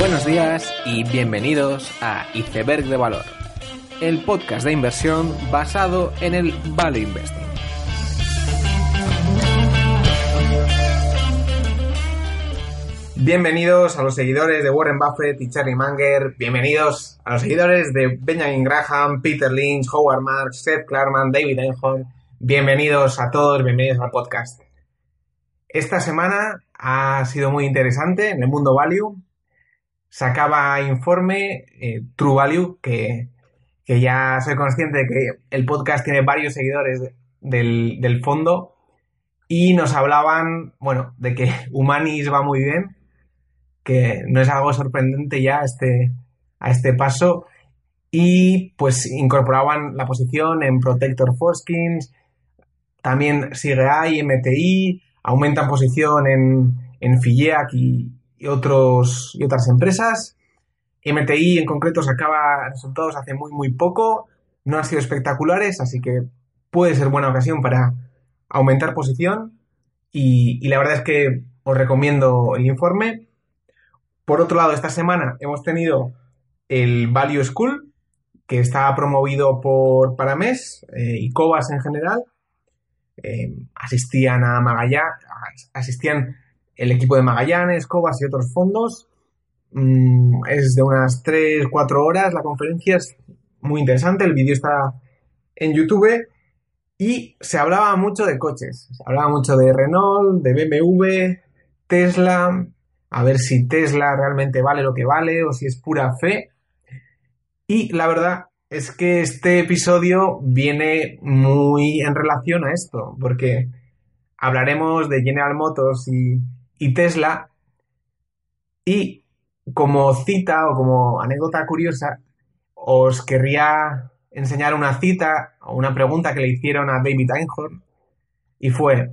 Buenos días y bienvenidos a Iceberg de Valor, el podcast de inversión basado en el Value Investing. Bienvenidos a los seguidores de Warren Buffett y Charlie Munger, bienvenidos a los seguidores de Benjamin Graham, Peter Lynch, Howard Marks, Seth Klarman, David Einhorn, bienvenidos a todos, bienvenidos al podcast. Esta semana ha sido muy interesante en el mundo value. Sacaba informe eh, True Value, que, ya soy consciente de que el podcast tiene varios seguidores del, del fondo y nos hablaban, bueno, de que Humanis va muy bien, que no es algo sorprendente ya a este, a este paso. Y pues incorporaban la posición en Protector Foskins, también sigue ahí, MTI, aumentan posición en, en y, otros, y otras empresas. MTI en concreto sacaba resultados hace muy, muy poco, no han sido espectaculares, así que puede ser buena ocasión para aumentar posición. Y, y la verdad es que os recomiendo el informe. Por otro lado, esta semana hemos tenido el Value School, que está promovido por Paramés eh, y Cobas en general. Eh, asistían a Magallanes, asistían el equipo de Magallanes, Cobas y otros fondos. Mm, es de unas 3-4 horas la conferencia, es muy interesante, el vídeo está en YouTube y se hablaba mucho de coches, se hablaba mucho de Renault, de BMW, Tesla, a ver si Tesla realmente vale lo que vale o si es pura fe. Y la verdad es que este episodio viene muy en relación a esto, porque hablaremos de General Motors y, Tesla y como cita o como anécdota curiosa, os querría enseñar una cita o una pregunta que le hicieron a David Einhorn y fue,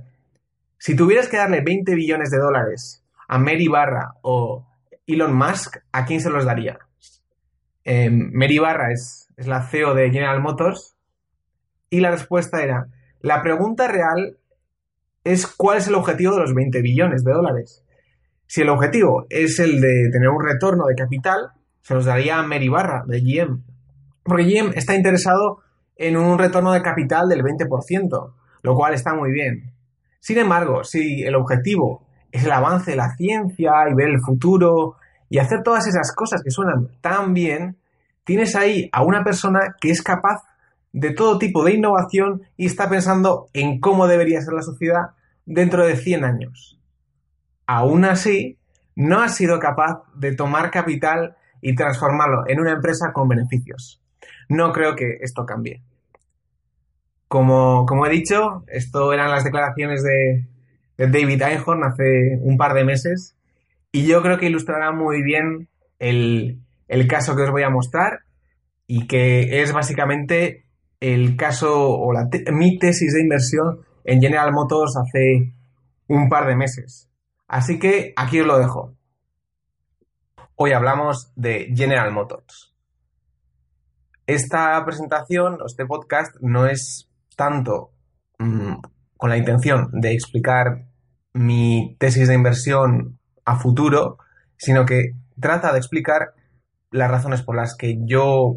si tuvieras que darle 20 billones de dólares a Mary Barra o Elon Musk, ¿a quién se los daría? Eh, Mary Barra es, es la CEO de General Motors y la respuesta era, la pregunta real es cuál es el objetivo de los 20 billones de dólares. Si el objetivo es el de tener un retorno de capital, se los daría a Barra de GM. Porque GM está interesado en un retorno de capital del 20%, lo cual está muy bien. Sin embargo, si el objetivo es el avance de la ciencia y ver el futuro y hacer todas esas cosas que suenan tan bien, tienes ahí a una persona que es capaz de todo tipo de innovación y está pensando en cómo debería ser la sociedad dentro de 100 años. Aún así, no ha sido capaz de tomar capital y transformarlo en una empresa con beneficios. No creo que esto cambie. Como, como he dicho, esto eran las declaraciones de, de David Einhorn hace un par de meses y yo creo que ilustrará muy bien el, caso que os voy a mostrar y que es básicamente el caso o mi tesis de inversión en General Motors hace un par de meses. Así que aquí os lo dejo. Hoy hablamos de General Motors. Esta presentación, este podcast, no es tanto mm, con la intención de explicar mi tesis de inversión a futuro, sino que trata de explicar las razones por las que yo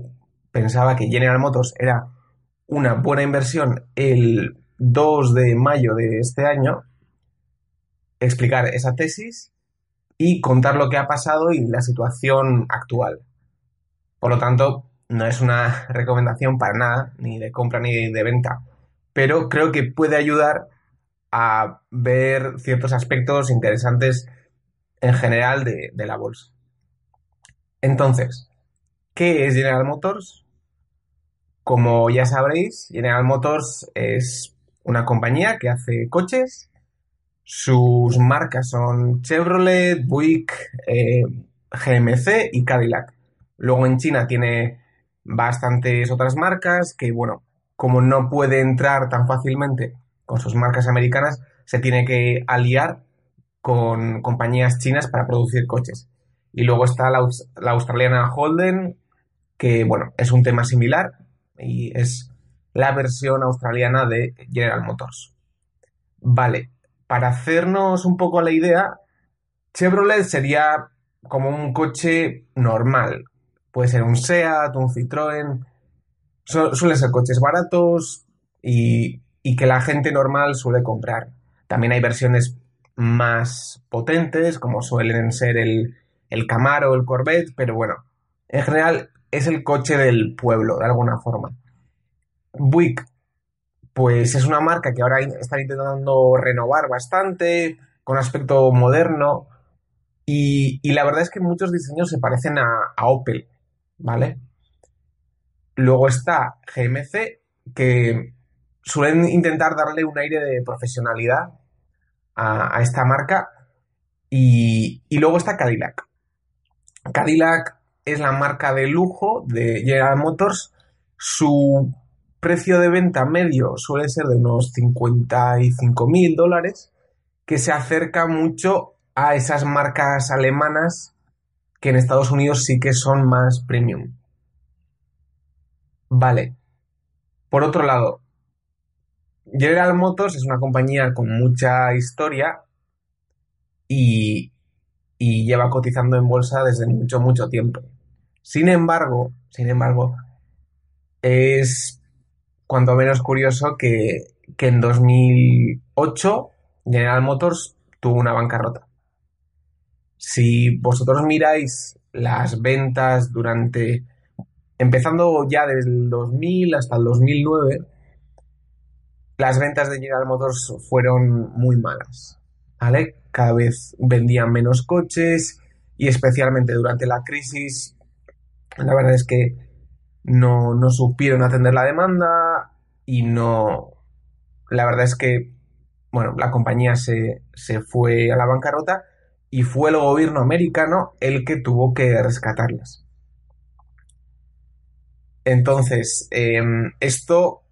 pensaba que General Motors era una buena inversión el 2 de mayo de este año, explicar esa tesis y contar lo que ha pasado y la situación actual. Por lo tanto, no es una recomendación para nada, ni de compra ni de venta, pero creo que puede ayudar a ver ciertos aspectos interesantes en general de, la bolsa. Entonces, ¿qué es General Motors? Como ya sabréis, General Motors es una compañía que hace coches. Sus marcas son Chevrolet, Buick, eh, GMC y Cadillac. Luego en China tiene bastantes otras marcas que, bueno, como no puede entrar tan fácilmente con sus marcas americanas, se tiene que aliar con compañías chinas para producir coches. Y luego está la, australiana Holden, que bueno, es un tema similar y es la versión australiana de General Motors. Vale, para hacernos un poco la idea, Chevrolet sería como un coche normal. Puede ser un SEAT, un Citroën. suelen ser coches baratos y, y que la gente normal suele comprar. También hay versiones más potentes, como suelen ser el, el Camaro el Corvette, pero bueno, en general es el coche del pueblo, de alguna forma. Buick, pues es una marca que ahora están intentando renovar bastante, con aspecto moderno, y, la verdad es que muchos diseños se parecen a, Opel, ¿vale? Luego está GMC, que suelen intentar darle un aire de profesionalidad a, esta marca, y, y luego está Cadillac. Cadillac es la marca de lujo de General Motors. Su precio de venta medio suele ser de unos 55 mil dólares, que se acerca mucho a esas marcas alemanas que en Estados Unidos sí que son más premium. Vale. Por otro lado, General Motors es una compañía con mucha historia y, y lleva cotizando en bolsa desde mucho, mucho tiempo. Sin embargo, sin embargo, es cuanto menos curioso que, que en 2008 General Motors tuvo una bancarrota. Si vosotros miráis las ventas durante, empezando ya desde el 2000 hasta el 2009, las ventas de General Motors fueron muy malas. ¿Vale? Cada vez vendían menos coches y especialmente durante la crisis, la verdad es que no, no supieron atender la demanda y no... La verdad es que, bueno, la compañía se, se fue a la bancarrota y fue el gobierno americano el que tuvo que rescatarlas. Entonces, em, esto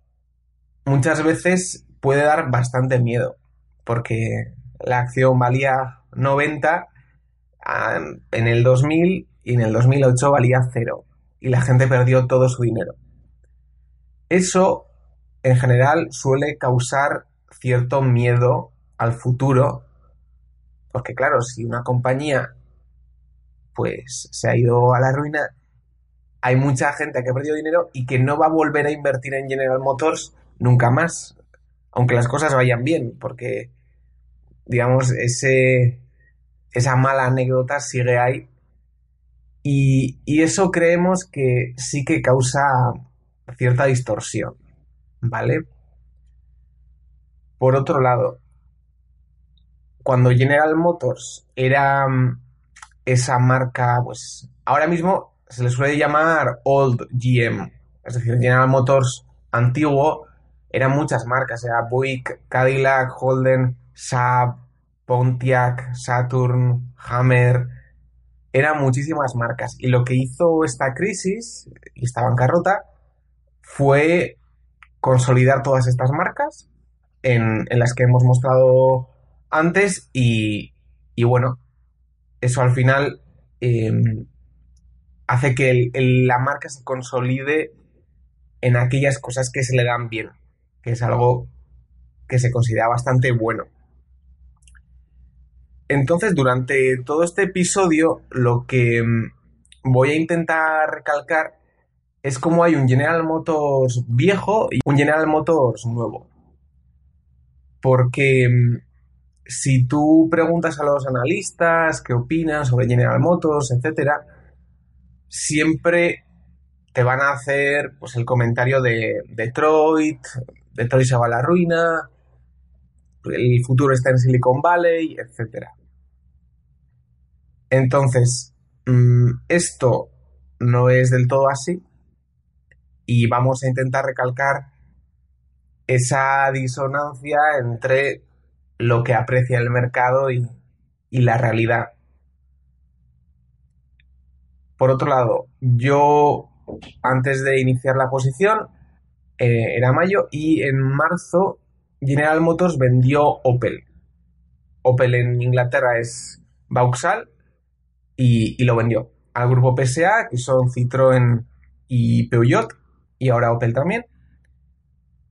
muchas veces puede dar bastante miedo, porque la acción valía 90 en el 2000 y en el 2008 valía cero y la gente perdió todo su dinero. Eso en general suele causar cierto miedo al futuro, porque claro, si una compañía pues se ha ido a la ruina, hay mucha gente que ha perdido dinero y que no va a volver a invertir en General Motors nunca más, aunque las cosas vayan bien, porque digamos, ese, esa mala anécdota sigue ahí. Y, y eso creemos que sí que causa cierta distorsión, ¿vale? Por otro lado, cuando General Motors era mm, esa marca, pues ahora mismo se le suele llamar Old GM, es decir, General Motors antiguo, eran muchas marcas, era Buick, Cadillac, Holden, Saab, Pontiac, Saturn, Hammer, eran muchísimas marcas. Y lo que hizo esta crisis y esta bancarrota fue consolidar todas estas marcas en, las que hemos mostrado antes y, bueno, eso al final em, hace que la marca se consolide en aquellas cosas que se le dan bien, que es algo que se considera bastante bueno. Entonces, durante todo este episodio, lo que mm, voy a intentar recalcar es cómo hay un General Motors viejo y un General Motors nuevo. Porque mm, si tú preguntas a los analistas qué opinan sobre General Motors, etcétera, siempre te van a hacer pues el comentario de Detroit, Detroit se va a la ruina, el futuro está en Silicon Valley, etcétera. Entonces, mm, esto no es del todo así y vamos a intentar recalcar esa disonancia entre lo que aprecia el mercado y, la realidad. Por otro lado, yo antes de iniciar la posición eh, era mayo y en marzo General Motors vendió Opel. Opel en Inglaterra es Vauxhall y, lo vendió al grupo PSA, que son Citroën y Peugeot, y ahora Opel también.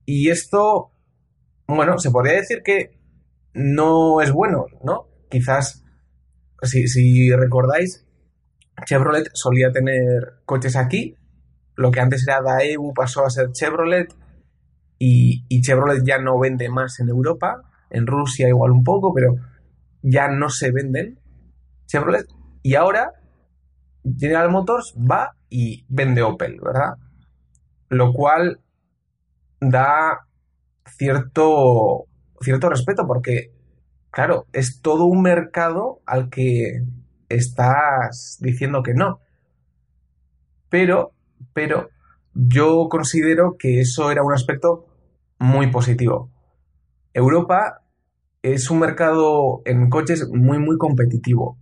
Y esto, bueno, se podría decir que no es bueno, ¿no? Quizás, si, recordáis, Chevrolet solía tener coches aquí, lo que antes era Daewoo pasó a ser Chevrolet y, y Chevrolet ya no vende más en Europa, en Rusia igual un poco, pero ya no se venden Chevrolet y ahora General Motors va y vende Opel, ¿verdad? Lo cual da cierto, cierto respeto porque, claro, es todo un mercado al que estás diciendo que no. Pero, pero yo considero que eso era un aspecto muy positivo. Europa es un mercado en coches muy, muy competitivo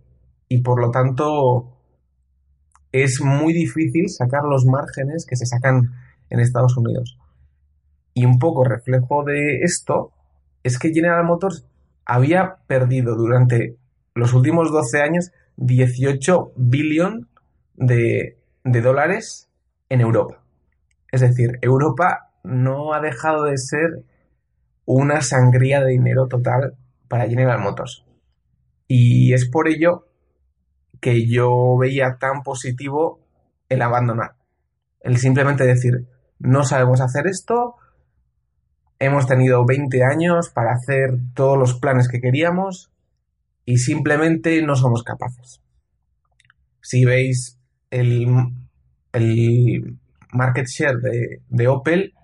y por lo tanto es muy difícil sacar los márgenes que se sacan en Estados Unidos. Y un poco reflejo de esto es que General Motors había perdido durante los últimos 12 años 18 billón de, de dólares en Europa. Es decir, Europa no ha dejado de ser una sangría de dinero total para General Motors. Y es por ello que yo veía tan positivo el abandonar. El simplemente decir, no sabemos hacer esto, hemos tenido 20 años para hacer todos los planes que queríamos y simplemente no somos capaces. Si veis el, el market share de, de Opel,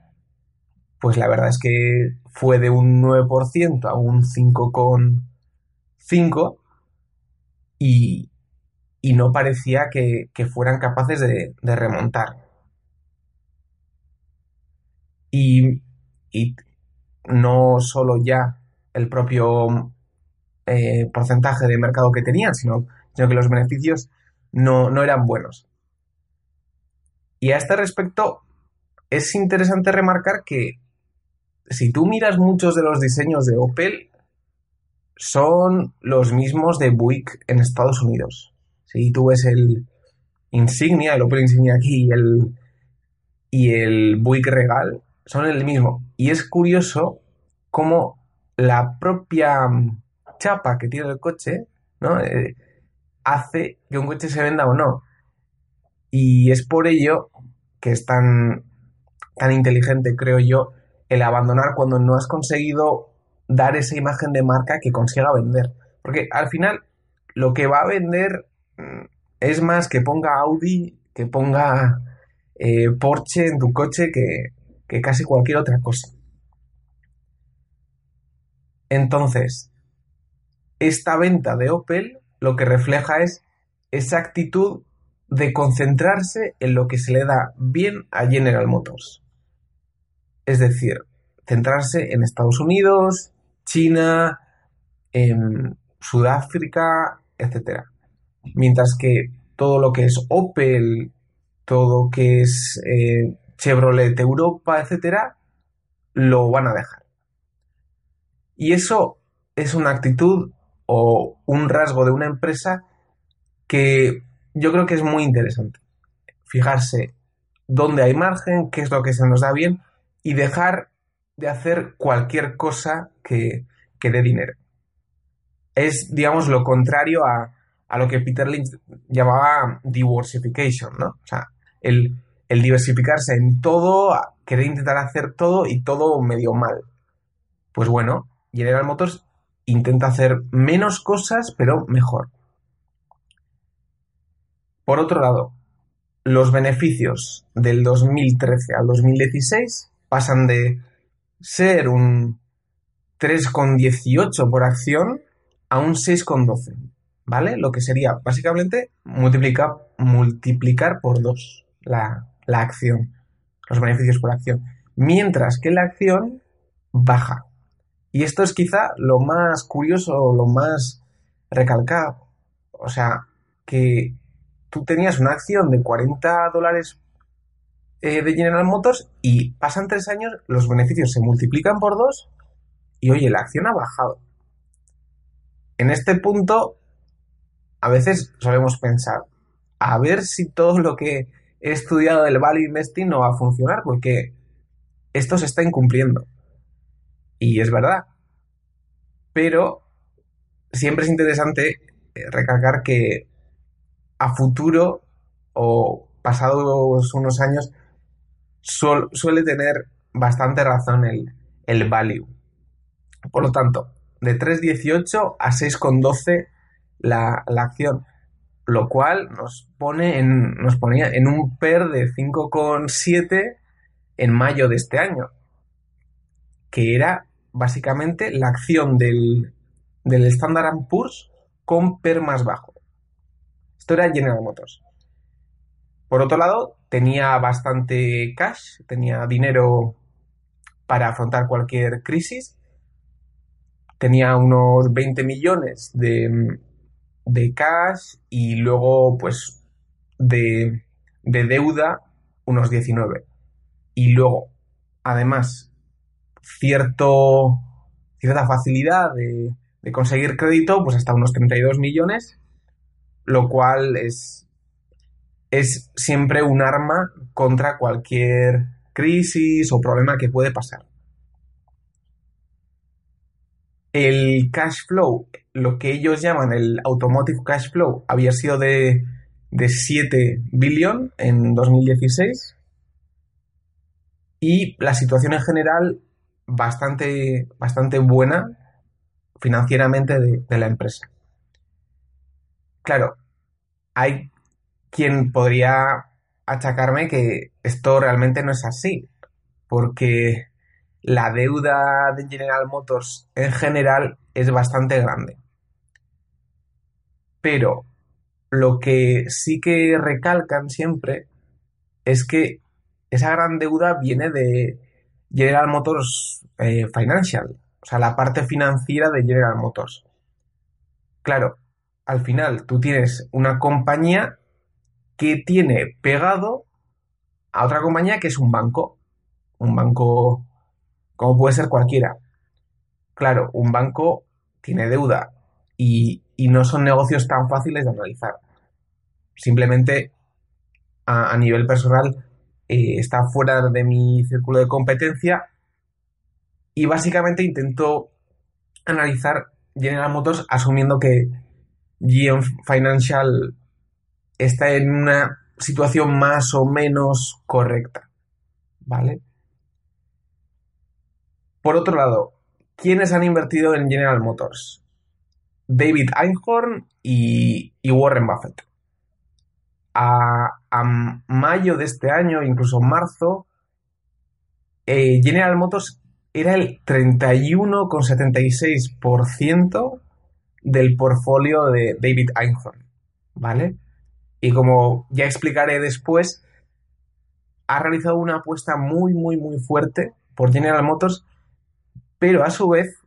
pues la verdad es que fue de un 9% a un 5,5% y, y no parecía que, fueran capaces de, remontar. Y, no solo ya el propio eh, porcentaje de mercado que tenían, sino, que los beneficios no, no eran buenos. Y a este respecto, es interesante remarcar que si tú miras muchos de los diseños de Opel, son los mismos de Buick en Estados Unidos. Si tú ves el Insignia, el Opel Insignia aquí y el, y el Buick Regal, son el mismo. Y es curioso cómo la propia chapa que tiene el coche ¿no? Eh, hace que un coche se venda o no. Y es por ello que es tan, tan inteligente, creo yo, el abandonar cuando no has conseguido dar esa imagen de marca que consiga vender. Porque al final lo que va a vender Mm, es más que ponga Audi, que ponga eh, Porsche en tu coche que, que casi cualquier otra cosa. Entonces, esta venta de Opel lo que refleja es esa actitud de concentrarse en lo que se le da bien a General Motors. Es decir, centrarse en Estados Unidos, China, en Sudáfrica, etcétera. Mientras que todo lo que es Opel, todo lo que es eh, Chevrolet Europa, etcétera, lo van a dejar. Y eso es una actitud o un rasgo de una empresa que yo creo que es muy interesante. Fijarse dónde hay margen, qué es lo que se nos da bien y dejar de hacer cualquier cosa que, que dé dinero. Es, digamos, lo contrario a, a lo que Peter Lynch llamaba diversification, ¿no? O sea, el, diversificarse en todo, querer intentar hacer todo y todo medio mal. Pues bueno, General Motors intenta hacer menos cosas, pero mejor. Por otro lado, los beneficios del 2013 al 2016 pasan de ser un 3,18 por acción a un 6,12. ¿Vale? Lo que sería básicamente multiplicar, por dos la, acción, los beneficios por acción, mientras que la acción baja. Y esto es quizá lo más curioso, lo más recalcado. O sea, que tú tenías una acción de 40 dólares eh, de General Motors y pasan tres años, los beneficios se multiplican por dos y oye, la acción ha bajado. En este punto a veces solemos pensar, a ver si todo lo que he estudiado del value investing no va a funcionar, porque esto se está incumpliendo. Y es verdad. Pero siempre es interesante eh, recalcar que a futuro o pasados unos años suele tener bastante razón el, el value. Por lo tanto, de 3.18 a 6.12 la, la acción, lo cual nos pone en, nos ponía en un PER de 5.7 en mayo de este año, que era básicamente la acción del, del Standard Poor's con PER más bajo. Esto era General Motors. Por otro lado, tenía bastante cash, tenía dinero para afrontar cualquier crisis. Tenía unos 20 millones de, de cash y luego, pues, de, de deuda, unos 19. Y luego, además, cierto, cierta facilidad de, de conseguir crédito, pues hasta unos 32 millones, lo cual es, es siempre un arma contra cualquier crisis o problema que puede pasar. El cash flow, lo que ellos llaman el automotive cash flow, había sido de, de 7 billion en 2016 y la situación en general bastante, bastante buena financieramente de, de la empresa. Claro, hay quien podría achacarme que esto realmente no es así, porque la deuda de General Motors en general es bastante grande. Pero lo que sí que recalcan siempre es que esa gran deuda viene de General Motors eh, Financial, o sea, la parte financiera de General Motors. Claro, al final tú tienes una compañía que tiene pegado a otra compañía que es un banco. Un banco como puede ser cualquiera. Claro, un banco tiene deuda y, no son negocios tan fáciles de analizar. Simplemente a, nivel personal eh, está fuera de mi círculo de competencia y básicamente intento analizar General Motors asumiendo que GM Financial está en una situación más o menos correcta. ¿Vale? Por otro lado, ¿quiénes han invertido en General Motors? David Einhorn y, Warren Buffett. A, mayo de este año, incluso marzo, eh, General Motors era el 31,76% del portfolio de David Einhorn, ¿vale? Y como ya explicaré después, ha realizado una apuesta muy, muy, muy fuerte por General Motors, pero a su vez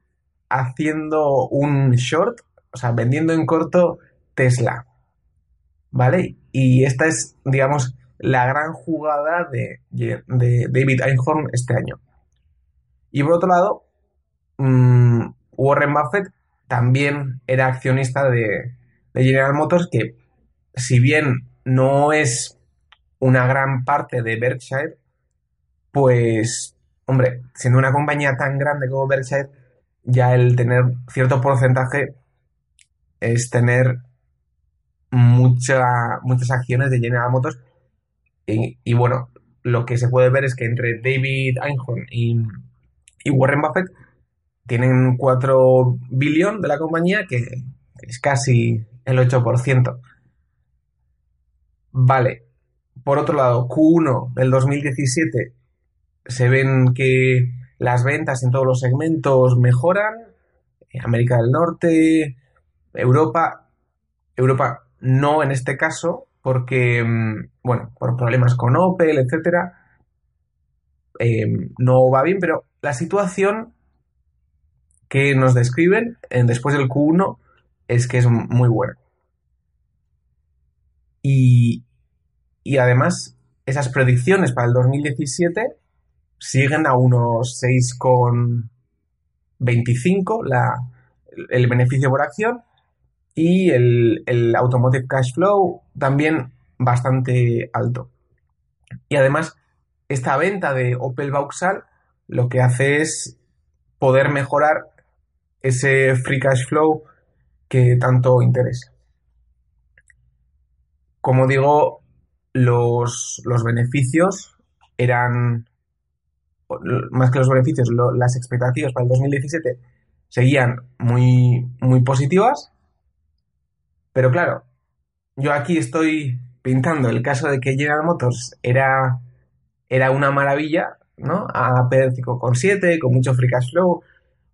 haciendo un short, o sea, vendiendo en corto Tesla, ¿vale? Y esta es, digamos, la gran jugada de, David Einhorn este año. Y por otro lado, mm, Warren Buffett también era accionista de, General Motors, que si bien no es una gran parte de Berkshire, pues, hombre, siendo una compañía tan grande como Berkshire, ya el tener cierto porcentaje es tener mucha, muchas acciones de General Motors. Y, bueno, lo que se puede ver es que entre David Einhorn y, y Warren Buffett tienen 4 billón de la compañía, que es casi el 8%. Vale. Por otro lado, Q1 del 2017 se ven que las ventas en todos los segmentos mejoran. América del Norte, Europa. Europa no en este caso, porque, mm, bueno, por problemas con Opel, etcétera, eh, no va bien, pero la situación que nos describen en, después del Q1 es que es muy bueno. Y, y además, esas predicciones para el 2017 siguen a unos 6,25 la, el beneficio por acción y el, el automotive cash flow también bastante alto. Y además, esta venta de Opel Vauxhall lo que hace es poder mejorar ese free cash flow que tanto interesa. como digo, los, los beneficios eran, más que los beneficios, las expectativas para el 2017 seguían muy, muy positivas. Pero claro, yo aquí estoy pintando el caso de que General Motors era, era una maravilla, ¿no? A con 7 con mucho free cash flow,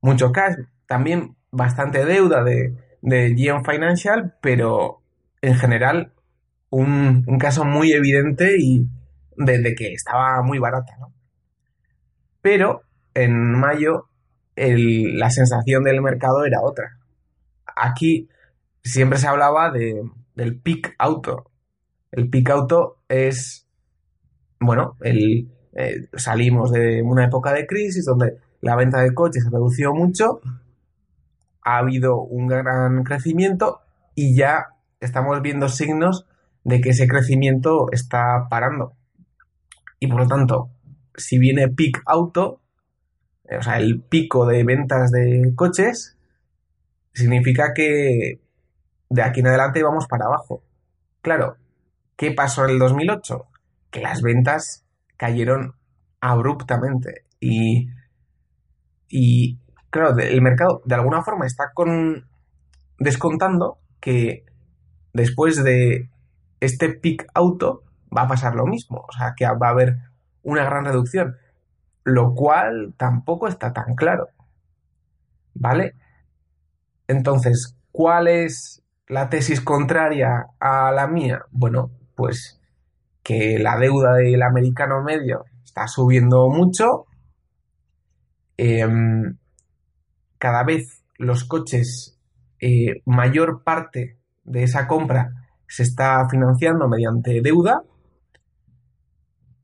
mucho cash, también bastante deuda de, de GM Financial, pero en general un, caso muy evidente y de, que estaba muy barata, ¿no? Pero en mayo la sensación del mercado era otra. Aquí siempre se hablaba de, del peak auto. El peak auto es, bueno, eh, salimos de una época de crisis donde la venta de coches se redució mucho, ha habido un gran crecimiento y ya estamos viendo signos de que ese crecimiento está parando. Y por lo tanto, si viene peak auto, o sea, el pico de ventas de coches, significa que de aquí en adelante vamos para abajo. Claro, ¿qué pasó en el 2008? Que las ventas cayeron abruptamente y, y claro, el mercado de alguna forma está con, descontando que después de este pick auto va a pasar lo mismo, o sea, que va a haber una gran reducción, lo cual tampoco está tan claro. ¿Vale? Entonces, ¿cuál es la tesis contraria a la mía? Bueno, pues que la deuda del americano medio está subiendo mucho. Em, cada vez los coches, eh, mayor parte de esa compra se está financiando mediante deuda,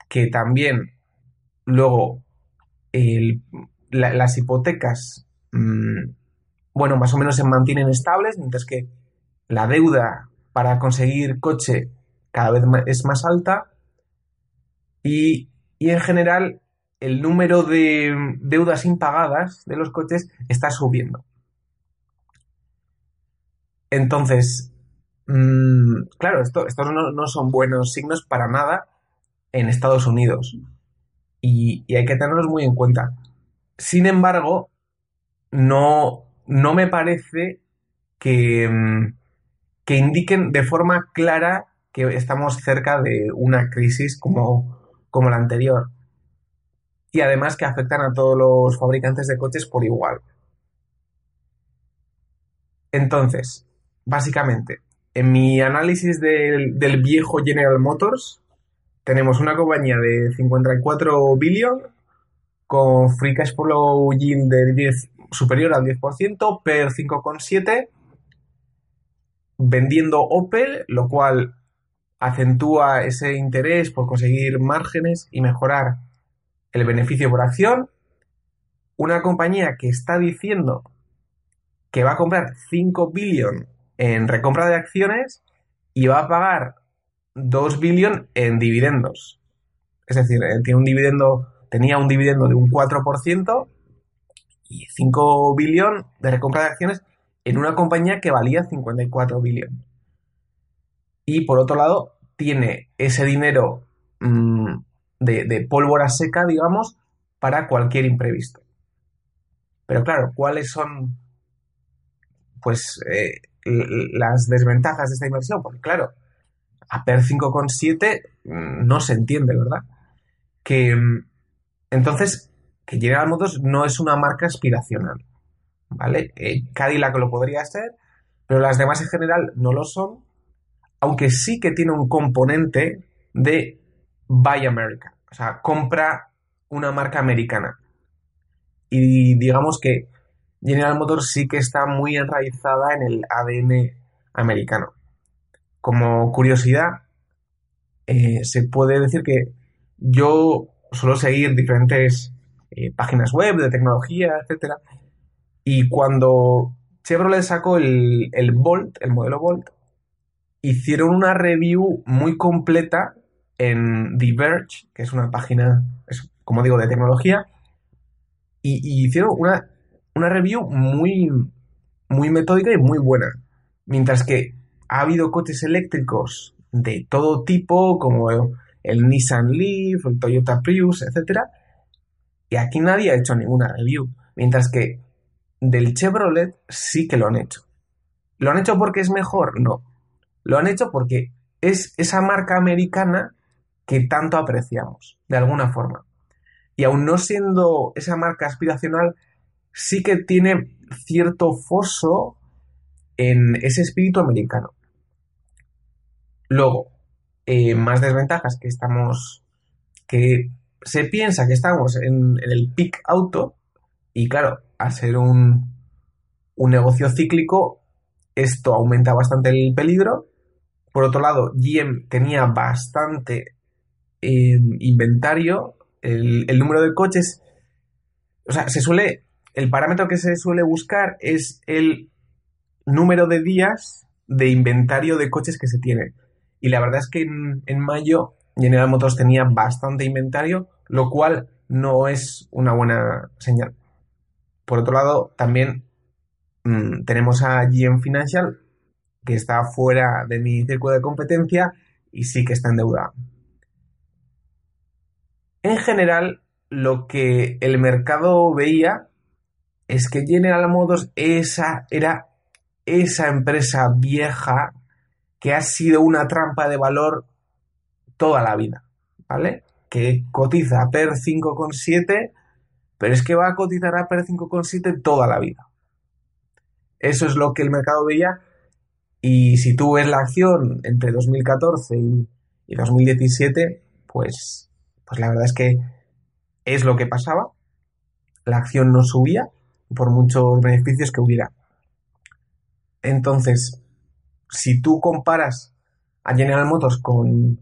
que también luego las hipotecas, mm, bueno, más o menos se mantienen estables, mientras que la deuda para conseguir coche cada vez es más alta y, y en general el número de deudas impagadas de los coches está subiendo. Entonces, mm, claro, esto, estos no, son buenos signos para nada en Estados Unidos. Y, hay que tenerlos muy en cuenta. Sin embargo, no, no me parece que, mm, que indiquen de forma clara que estamos cerca de una crisis como, como la anterior. Y además que afectan a todos los fabricantes de coches por igual. Entonces, básicamente, en mi análisis del, viejo General Motors, tenemos una compañía de 54 billion con free cash flow yield de 10, superior al 10%, per 5,7, vendiendo Opel, lo cual acentúa ese interés por conseguir márgenes y mejorar el beneficio por acción. Una compañía que está diciendo que va a comprar 5 billion en recompra de acciones y va a pagar 2 billion en dividendos. Es decir, eh, tiene un dividendo, tenía un dividendo de un 4% y 5 billion de recompra de acciones en una compañía que valía 54 billion. Y por otro lado, tiene ese dinero mm, de, pólvora seca, digamos, para cualquier imprevisto. Pero claro, ¿cuáles son pues eh, las desventajas de esta inversión? Porque claro, a PER 5,7 mm, no se entiende, ¿verdad? Que mm, entonces, que General Motors no es una marca aspiracional, ¿vale? Eh, Cadillac lo podría ser, pero las demás en general no lo son, aunque sí que tiene un componente de Buy America, o sea, compra una marca americana. Y digamos que General Motors sí que está muy enraizada en el ADN americano. Como curiosidad, eh, se puede decir que yo suelo seguir diferentes eh, páginas web de tecnología, etcétera, y cuando Chevrolet sacó el, el Volt, el modelo Volt, hicieron una review muy completa en Diverge, que es una página, como digo, de tecnología, y, hicieron una, una, review muy, muy metódica y muy buena. Mientras que ha habido coches eléctricos de todo tipo, como el Nissan Leaf, el Toyota Prius, etc. Y aquí nadie ha hecho ninguna review. Mientras que del Chevrolet sí que lo han hecho. ¿Lo han hecho porque es mejor? No. Lo han hecho porque es esa marca americana que tanto apreciamos, de alguna forma. Y aún no siendo esa marca aspiracional, sí que tiene cierto foso en ese espíritu americano. Luego, eh, más desventajas que estamos, que se piensa que estamos en, el peak auto y claro, al ser un, un negocio cíclico, esto aumenta bastante el peligro. Por otro lado, GM tenía bastante eh, inventario, el, el número de coches, o sea, se suele, el parámetro que se suele buscar es el número de días de inventario de coches que se tiene. Y la verdad es que en, mayo General Motors tenía bastante inventario, lo cual no es una buena señal. Por otro lado, también mm, tenemos a GM Financial, que está fuera de mi círculo de competencia y sí que está en deuda. En general, lo que el mercado veía es que General Motors esa, era esa empresa vieja que ha sido una trampa de valor toda la vida, ¿vale? Que cotiza a PER 5,7, pero es que va a cotizar a PER 5,7 toda la vida. Eso es lo que el mercado veía y si tú ves la acción entre 2014 y, 2017, pues, pues la verdad es que es lo que pasaba. La acción no subía por muchos beneficios que hubiera. Entonces, si tú comparas a General Motors con,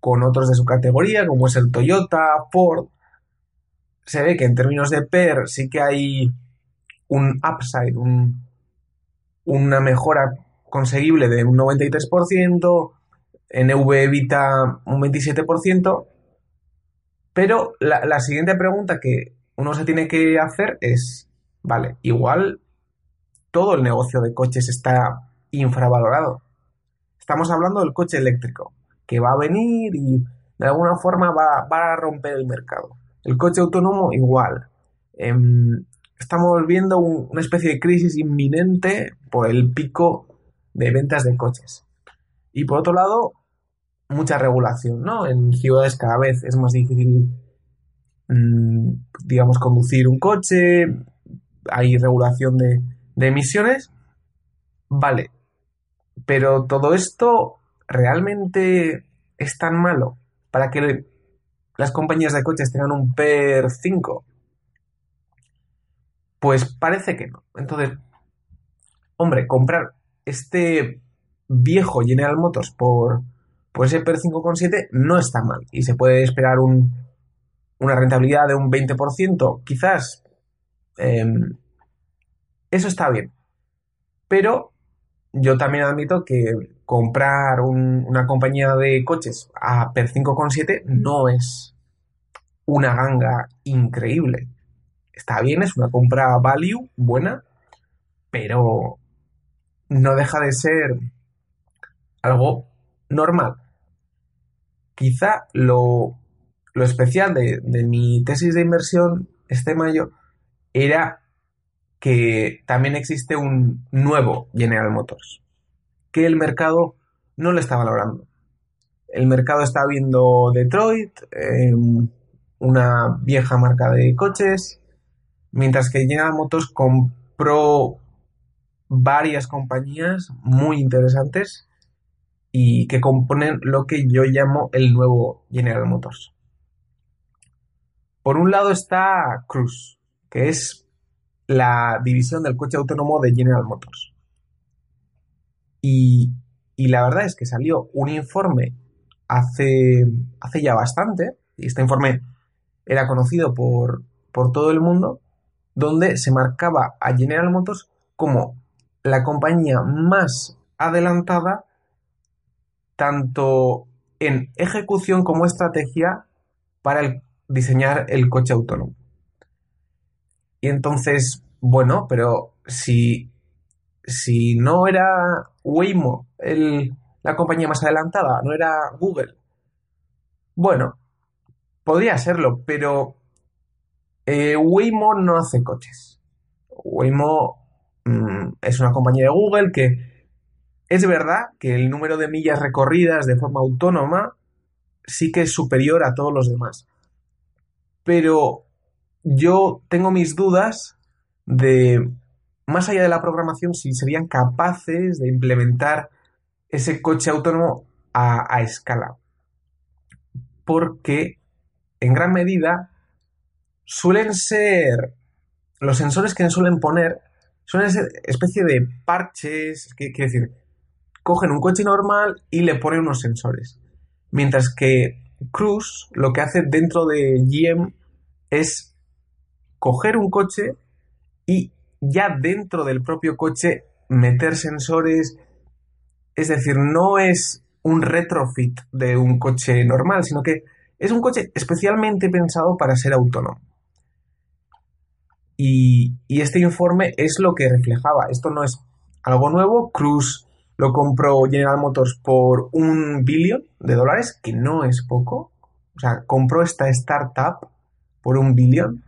con otros de su categoría, como es el Toyota, Ford, se ve que en términos de PER sí que hay un upside, una mejora conseguible de un 93%, NV evita un 27%, pero la, la siguiente pregunta que uno se tiene que hacer es, vale, igual todo el negocio de coches está infravalorado. Estamos hablando del coche eléctrico, que va a venir y de alguna forma va, a romper el mercado. El coche autónomo igual. Em, estamos viendo una especie de crisis inminente por el pico de ventas de coches. Y por otro lado, mucha regulación, ¿no? En ciudades cada vez es más difícil, mm, digamos, conducir un coche, hay regulación de, de emisiones. Vale, pero todo esto realmente es tan malo para que las compañías de coches tengan un PER 5. Pues parece que no. Entonces, hombre, comprar este viejo General Motors por, por ese PER 5,7 no está mal. Y se puede esperar una rentabilidad de un 20%, quizás. Em, eso está bien. Pero yo también admito que comprar una compañía de coches a per 5,7 no es una ganga increíble. Está bien, es una compra value buena, pero no deja de ser algo normal. Quizá lo, especial de, de mi tesis de inversión este mayo era que también existe un nuevo General Motors, que el mercado no lo está valorando. El mercado está viendo Detroit, em, una vieja marca de coches, mientras que General Motors compró varias compañías muy interesantes y que componen lo que yo llamo el nuevo General Motors. Por un lado está Cruise, que es la división del coche autónomo de General Motors. Y, la verdad es que salió un informe hace, hace ya bastante, y este informe era conocido por, por todo el mundo, donde se marcaba a General Motors como la compañía más adelantada tanto en ejecución como estrategia para diseñar el coche autónomo. Y entonces, bueno, pero si, si no era Waymo el, la compañía más adelantada? ¿No era Google? Bueno, podría serlo, pero eh, Waymo no hace coches. Waymo mm, es una compañía de Google que es verdad que el número de millas recorridas de forma autónoma sí que es superior a todos los demás. Pero yo tengo mis dudas de, más allá de la programación, si serían capaces de implementar ese coche autónomo a, escala. Porque en gran medida suelen ser los sensores que suelen poner suelen ser especie de parches, quiere decir, cogen un coche normal y le ponen unos sensores. Mientras que Cruise lo que hace dentro de GM es coger un coche y ya dentro del propio coche meter sensores. Es decir, no es un retrofit de un coche normal, sino que es un coche especialmente pensado para ser autónomo. Y, este informe es lo que reflejaba. Esto no es algo nuevo. Cruz lo compró General Motors por un billón de dólares, que no es poco. O sea, compró esta startup por un billón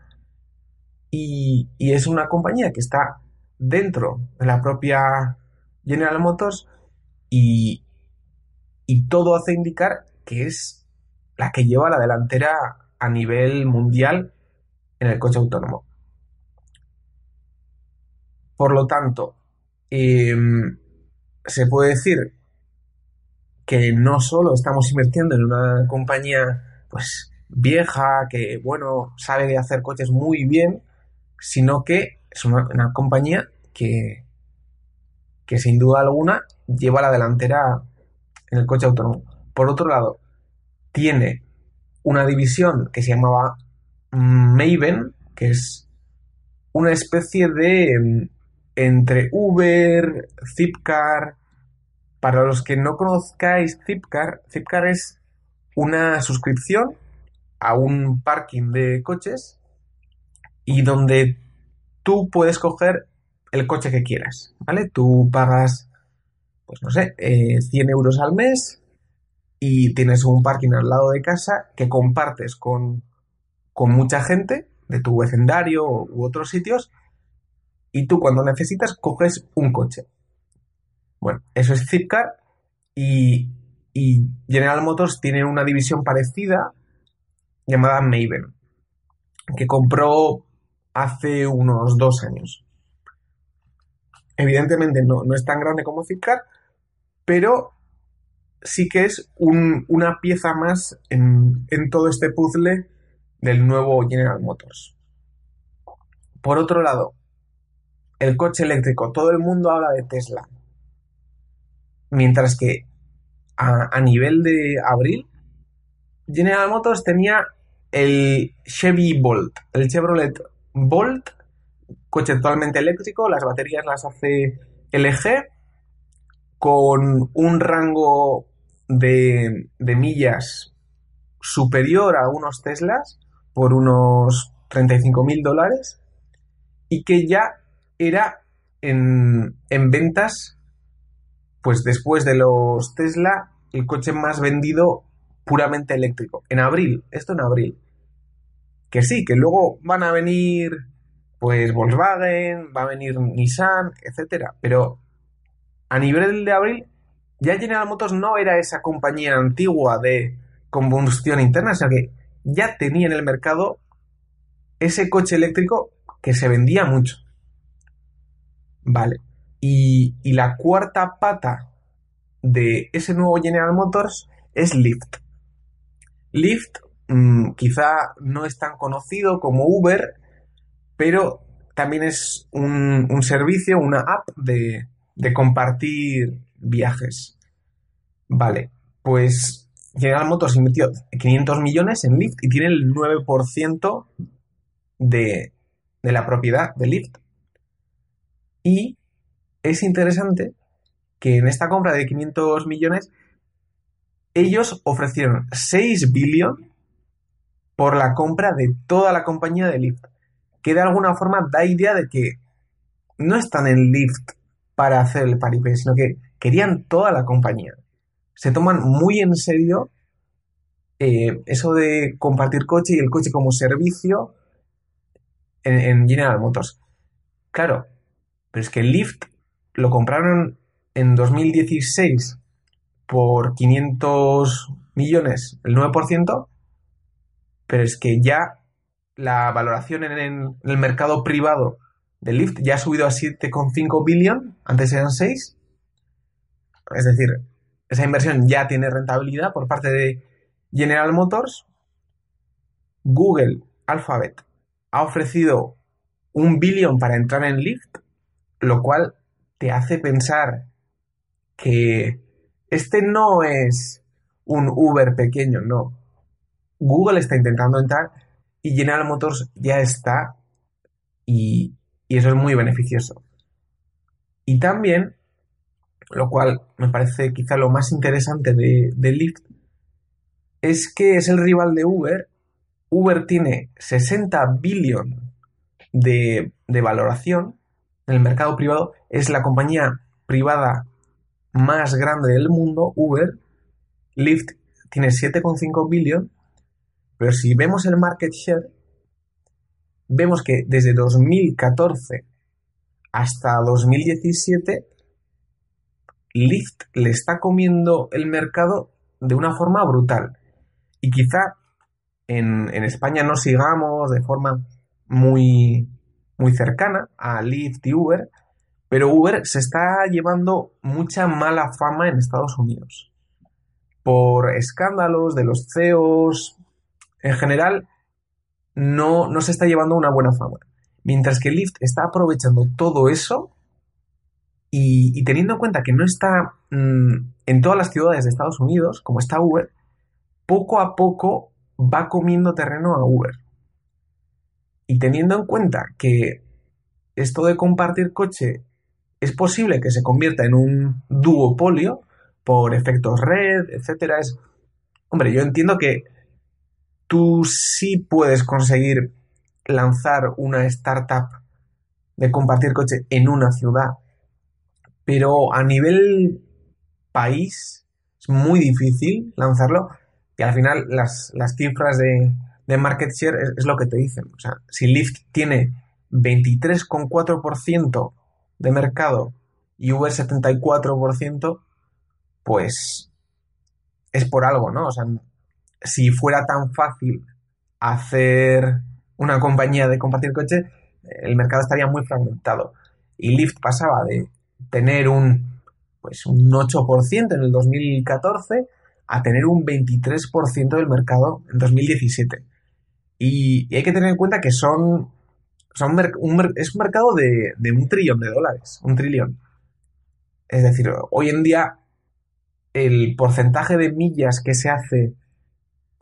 y, es una compañía que está dentro de la propia General Motors y, y todo hace indicar que es la que lleva la delantera a nivel mundial en el coche autónomo. Por lo tanto, em, se puede decir que no solo estamos invirtiendo en una compañía pues vieja que bueno sabe hacer coches muy bien sino que es una, compañía que, que sin duda alguna lleva la delantera en el coche autónomo. Por otro lado, tiene una división que se llamaba Maven, que es una especie de mm, entre Uber, Zipcar. Para los que no conozcáis Zipcar, Zipcar es una suscripción a un parking de coches y donde tú puedes coger el coche que quieras, ¿vale? Tú pagas, pues no sé, 100 eh, euros al mes y tienes un parking al lado de casa que compartes con, con mucha gente de tu vecindario u otros sitios y tú cuando necesitas coges un coche. Bueno, eso es Zipcar y, y General Motors tiene una división parecida llamada Maven, que compró hace unos dos años. Evidentemente no, es tan grande como Zipcar, pero sí que es una pieza más en, en todo este puzzle del nuevo General Motors. Por otro lado, el coche eléctrico. Todo el mundo habla de Tesla. Mientras que a, a, nivel de abril, General Motors tenía el Chevy Bolt, el Chevrolet Volt, coche totalmente eléctrico, las baterías las hace LG, con un rango de, millas superior a unos Teslas por unos 35 mil dólares y que ya era en, en, ventas, pues después de los Tesla, el coche más vendido puramente eléctrico. En abril, esto en abril que sí, que luego van a venir pues Volkswagen, va a venir Nissan, etcétera, pero a nivel de abril ya General Motors no era esa compañía antigua de combustión interna, sino que ya tenía en el mercado ese coche eléctrico que se vendía mucho. Vale. Y, y la cuarta pata de ese nuevo General Motors es Lyft. Lyft Mm, quizá no es tan conocido como Uber, pero también es un, servicio, una app de, compartir viajes. Vale, pues General Motors invirtió 500 millones en Lyft y tiene el 9% de, de la propiedad de Lyft. Y es interesante que en esta compra de 500 millones ellos ofrecieron 6 billones por la compra de toda la compañía de Lyft, que de alguna forma da idea de que no están en Lyft para hacer el paripé, sino que querían toda la compañía. se toman muy en serio eh, eso de compartir coche y el coche como servicio en, en General Motors. Claro, pero es que Lyft lo compraron en 2016 por 500 millones, el 9%, pero es que ya la valoración en, el mercado privado de Lyft ya ha subido a 7,5 billion, antes eran 6. Es decir, esa inversión ya tiene rentabilidad por parte de General Motors. Google, Alphabet, ha ofrecido un billón para entrar en Lyft, lo cual te hace pensar que este no es un Uber pequeño, no. Google está intentando entrar y General Motors ya está y, eso es muy beneficioso. Y también, lo cual me parece quizá lo más interesante de, de Lyft, es que es el rival de Uber. Uber tiene 60 billones de, de valoración en el mercado privado. Es la compañía privada más grande del mundo, Uber. Lyft tiene 7,5 billones pero si vemos el market share, vemos que desde 2014 hasta 2017, Lyft le está comiendo el mercado de una forma brutal. Y quizá en, España no sigamos de forma muy, muy cercana a Lyft y Uber, pero Uber se está llevando mucha mala fama en Estados Unidos. Por escándalos de los CEOs, en general no, no se está llevando una buena fama. Mientras que Lyft está aprovechando todo eso y, teniendo en cuenta que no está mm, en todas las ciudades de Estados Unidos, como está Uber, poco a poco va comiendo terreno a Uber. Y teniendo en cuenta que esto de compartir coche es posible que se convierta en un duopolio por efectos red, etcétera, es hombre, yo entiendo que tú sí puedes conseguir lanzar una startup de compartir coche en una ciudad, pero a nivel país es muy difícil lanzarlo y al final las, cifras de, market share es, lo que te dicen. O sea, si Lyft tiene 23,4% de mercado y Uber 74%, pues es por algo, ¿no? O sea, si fuera tan fácil hacer una compañía de compartir coche, el mercado estaría muy fragmentado. Y Lyft pasaba de tener un, pues un 8% en el 2014 a tener un 23% del mercado en 2017. Y, hay que tener en cuenta que son, son es un mercado de, de un trillón de dólares, un trillón. Es decir, hoy en día el porcentaje de millas que se hace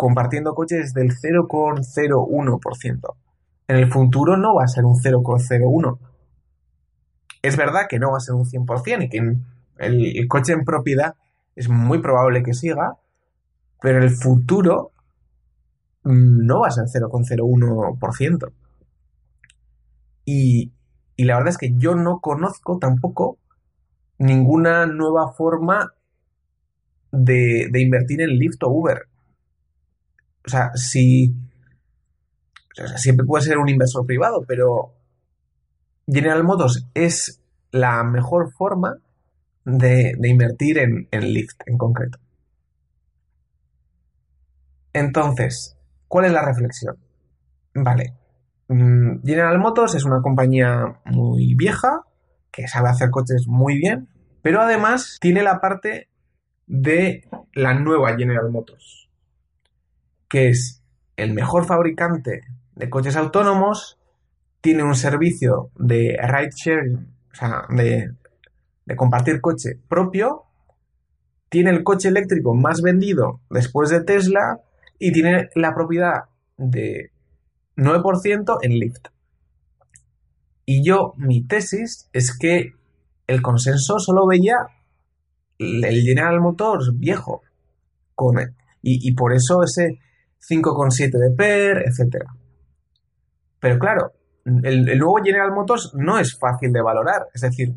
compartiendo coches del 0,01%. En el futuro no va a ser un 0,01. Es verdad que no va a ser un 100% y que el, coche en propiedad es muy probable que siga, pero en el futuro no va a ser 0,01%. Y, y la verdad es que yo no conozco tampoco ninguna nueva forma de, de invertir en Lyft o Uber o sea, si. siempre puede ser un inversor privado, pero General Motors es la mejor forma de, invertir en, en Lyft en concreto. Entonces, ¿cuál es la reflexión? Vale. Mm, General Motors es una compañía muy vieja, que sabe hacer coches muy bien, pero además tiene la parte de la nueva General Motors que es el mejor fabricante de coches autónomos, tiene un servicio de ride sharing, o sea, de, compartir coche propio, tiene el coche eléctrico más vendido después de Tesla y tiene la propiedad de 9% en Lyft. Y yo, mi tesis es que el consenso solo veía el General Motors viejo. Y, por eso ese 5,7 de PER, etc. Pero claro, el, nuevo General Motors no es fácil de valorar. Es decir,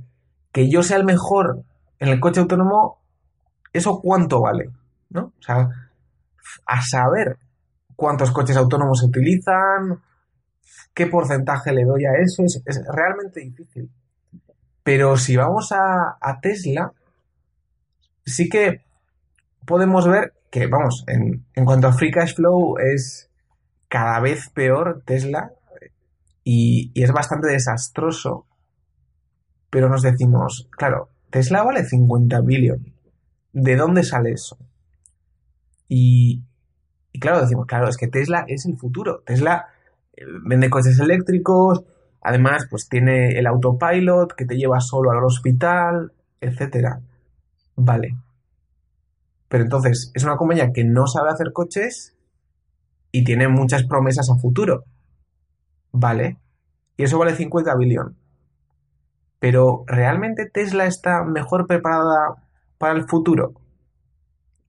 que yo sea el mejor en el coche autónomo ¿eso cuánto vale? ¿No? O sea, a saber cuántos coches autónomos se utilizan, qué porcentaje le doy a eso, es, realmente difícil. Pero si vamos a, Tesla, sí que podemos ver que, vamos, en, cuanto a free cash flow es cada vez peor Tesla y, es bastante desastroso. Pero nos decimos, claro, Tesla vale 50 billones. ¿De dónde sale eso? Y, y claro, decimos, claro, es que Tesla es el futuro. Tesla eh, vende coches eléctricos, además, pues tiene el autopilot que te lleva solo al hospital, etcétera. Vale. Pero entonces, es una compañía que no sabe hacer coches y tiene muchas promesas a futuro. Vale. Y eso vale 50 billón. Pero, ¿realmente Tesla está mejor preparada para el futuro?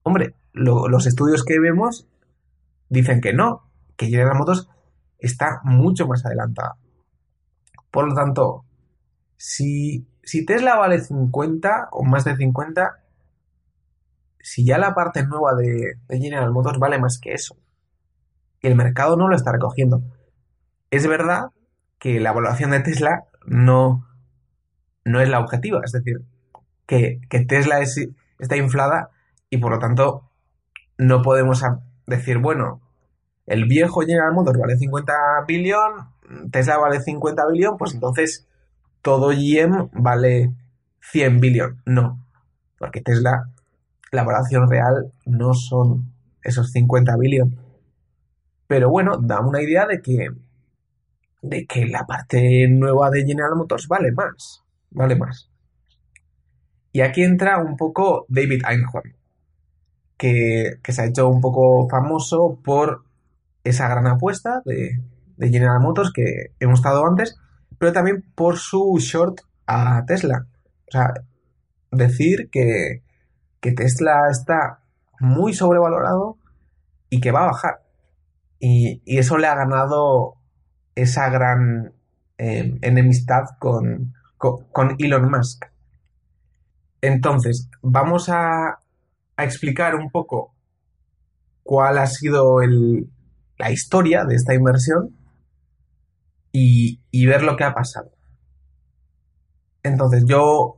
Hombre, los estudios que vemos dicen que no, que General Motors está mucho más adelantada. Por lo tanto, si, si Tesla vale 50 o más de 50, si ya la parte nueva de, General Motors vale más que eso, y el mercado no lo está recogiendo. Es verdad que la evaluación de Tesla no, no es la objetiva, es decir, que, Tesla está inflada y por lo tanto no podemos decir, bueno, el viejo General Motors vale 50 billón, Tesla vale 50 billón, pues entonces todo GM vale 100 billón. No, porque Tesla, la valoración real no son esos 50 billón. Pero bueno, da una idea de que, de que la parte nueva de General Motors vale más, vale más. Y aquí entra un poco David Einhorn, que, que se ha hecho un poco famoso por esa gran apuesta de, General Motors que hemos estado antes, pero también por su short a Tesla. O sea, decir que, Tesla está muy sobrevalorado y que va a bajar. Y, eso le ha ganado esa gran eh, enemistad con, con, Elon Musk. Entonces, vamos a, a explicar un poco cuál ha sido el, la historia de esta inversión y, ver lo que ha pasado. Entonces yo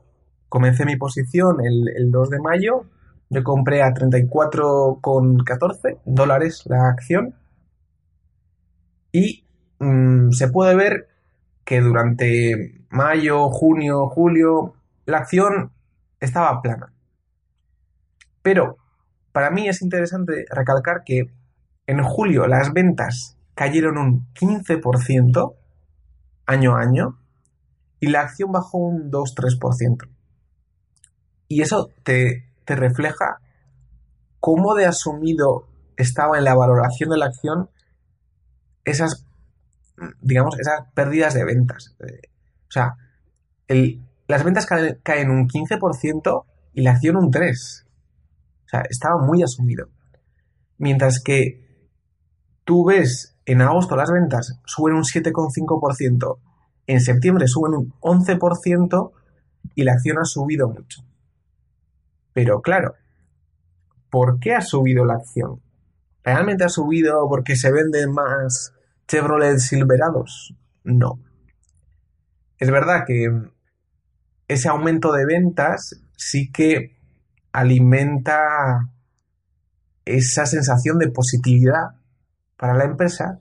comencé mi posición el, 2 de mayo, yo compré a 34,14 dólares la acción y mm, se puede ver que durante mayo, junio, julio, la acción estaba plana. Pero para mí es interesante recalcar que en julio las ventas cayeron un 15% año a año y la acción bajó un 2-3%. Y eso te, refleja cómo de asumido estaba en la valoración de la acción esas, digamos, esas pérdidas de ventas. O sea, las ventas caen, caen un 15% y la acción un 3%. O sea, estaba muy asumido. Mientras que tú ves en agosto las ventas suben un 7,5%, en septiembre suben un 11% y la acción ha subido mucho. Pero claro, ¿por qué ha subido la acción? ¿Realmente ha subido porque se venden más Chevrolet Silverados? No. Es verdad que ese aumento de ventas sí que alimenta esa sensación de positividad para la empresa,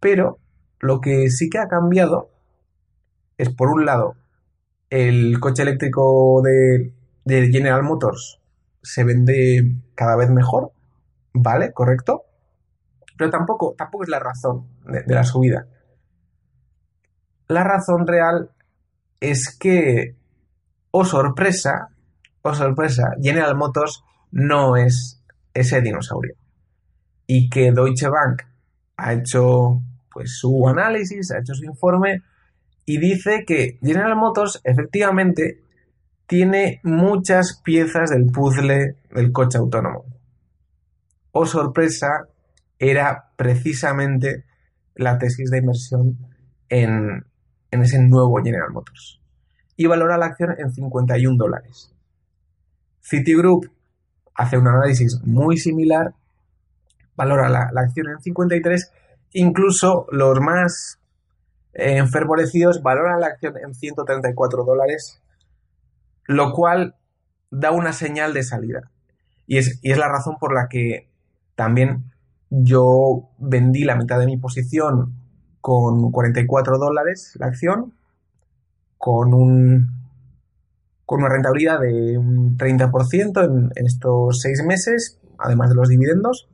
pero lo que sí que ha cambiado es, por un lado, el coche eléctrico de, General Motors se vende cada vez mejor, ¿vale? Correcto. Pero tampoco, tampoco es la razón de, de la subida. La razón real es que, oh sorpresa, oh sorpresa, General Motors no es ese dinosaurio y que Deutsche Bank ha hecho pues su análisis, ha hecho su informe y dice que General Motors efectivamente tiene muchas piezas del puzzle del coche autónomo. Oh, sorpresa, era precisamente la tesis de inversión en, en ese nuevo General Motors. Y valora la acción en 51 dólares. Citigroup hace un análisis muy similar, valora la, acción en 53, incluso los más eh, enfervorecidos valoran la acción en 134 dólares, lo cual da una señal de salida. Y es, y es la razón por la que también yo vendí la mitad de mi posición con 44 dólares la acción, con un con una rentabilidad de un 30% en, en estos seis meses, además de los dividendos.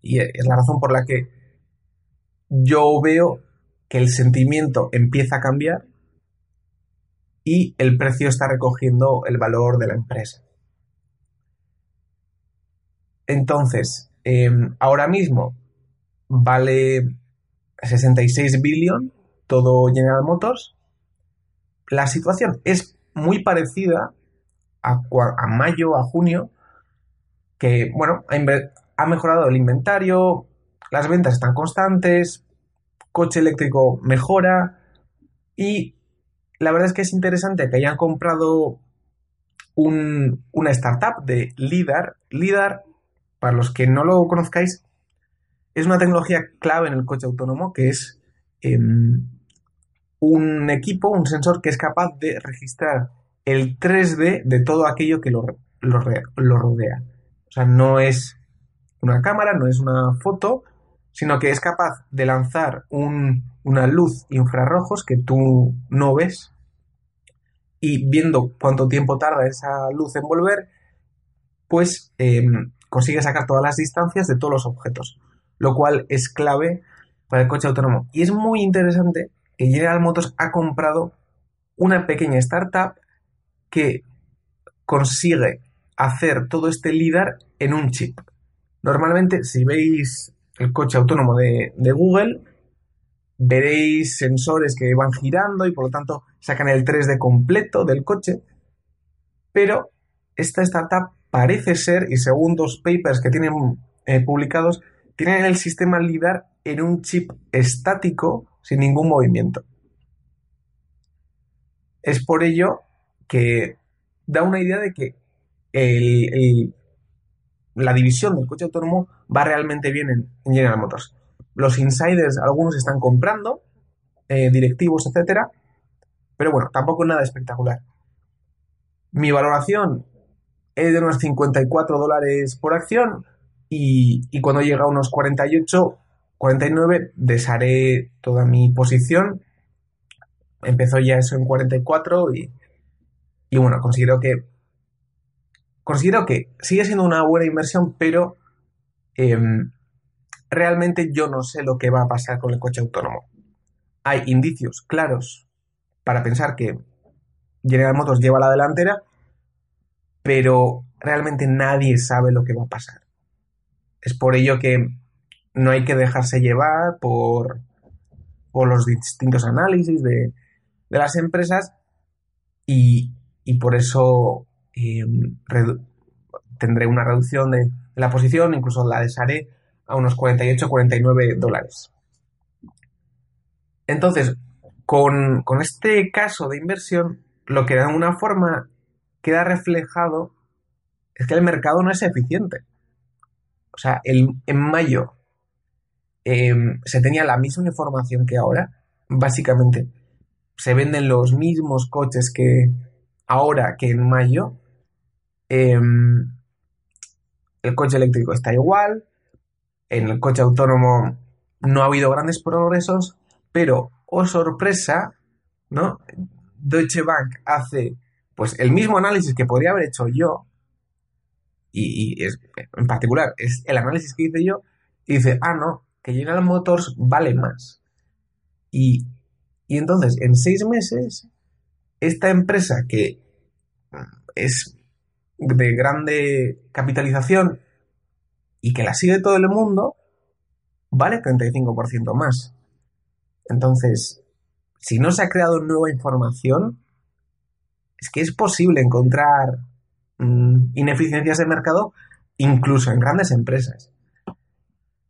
Y es la razón por la que yo veo que el sentimiento empieza a cambiar y el precio está recogiendo el valor de la empresa. Entonces, em, ahora mismo vale 66 billion todo General Motors. La situación es muy parecida a, mayo, a junio, que, bueno, ha, mejorado el inventario, las ventas están constantes, coche eléctrico mejora y la verdad es que es interesante que hayan comprado una startup de LIDAR. LIDAR, para los que no lo conozcáis, es una tecnología clave en el coche autónomo que es em, un equipo, un sensor que es capaz de registrar el 3D de todo aquello que lo, rodea. O sea, no es una cámara, no es una foto, sino que es capaz de lanzar una luz infrarrojos que tú no ves y viendo cuánto tiempo tarda esa luz en volver, pues em, consigue sacar todas las distancias de todos los objetos, lo cual es clave para el coche autónomo. Y es muy interesante que General Motors ha comprado una pequeña startup que consigue hacer todo este LIDAR en un chip. Normalmente, si veis el coche autónomo de, Google, veréis sensores que van girando y por lo tanto sacan el 3D completo del coche. Pero esta startup parece ser, y según dos papers que tienen eh, publicados, tienen el sistema LIDAR en un chip estático sin ningún movimiento. Es por ello que da una idea de que la división del coche autónomo va realmente bien en, General Motors. Los insiders, algunos están comprando, eh, directivos, etcétera, pero bueno, tampoco nada espectacular. Mi valoración es de unos 54 dólares por acción y, y cuando llega a unos 48, 49 desharé toda mi posición. Empezó ya eso en 44 y, y bueno, considero que considero que sigue siendo una buena inversión, pero em, realmente yo no sé lo que va a pasar con el coche autónomo. Hay indicios claros para pensar que General Motors lleva la delantera, pero realmente nadie sabe lo que va a pasar. Es por ello que no hay que dejarse llevar por, por los distintos análisis de, las empresas y, por eso eh, tendré una reducción de la posición, incluso la desharé a unos 48-49 dólares. Entonces, con, con, este caso de inversión, lo que de alguna forma queda reflejado es que el mercado no es eficiente. O sea, en mayo em, se tenía la misma información que ahora. Básicamente, se venden los mismos coches que ahora que en mayo. Em, el coche eléctrico está igual. En el coche autónomo no ha habido grandes progresos, pero, oh sorpresa, ¿no? Deutsche Bank hace pues el mismo análisis que podría haber hecho yo, y, es, en particular es el análisis que hice yo, y dice, ah, no, que General Motors vale más. Y, y entonces, en seis meses, esta empresa que es de grande capitalización y que la sigue todo el mundo, vale 35% más. Entonces, si no se ha creado nueva información, es que es posible encontrar mm, ineficiencias de mercado incluso en grandes empresas.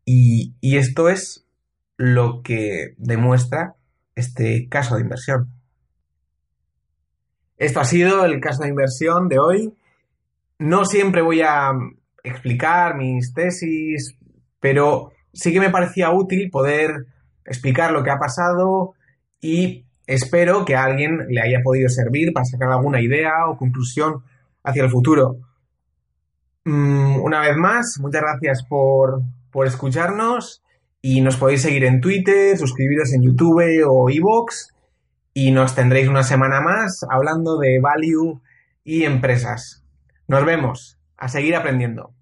Y esto es lo que demuestra este caso de inversión. Esto ha sido el caso de inversión de hoy. No siempre voy a explicar mis tesis, pero sí que me parecía útil poder explicar lo que ha pasado y espero que a alguien le haya podido servir para sacar alguna idea o conclusión hacia el futuro. Mm, una vez más, muchas gracias por, por escucharnos y nos podéis seguir en Twitter, suscribiros en YouTube o iVoox y nos tendréis una semana más hablando de value y empresas. Nos vemos. A seguir aprendiendo.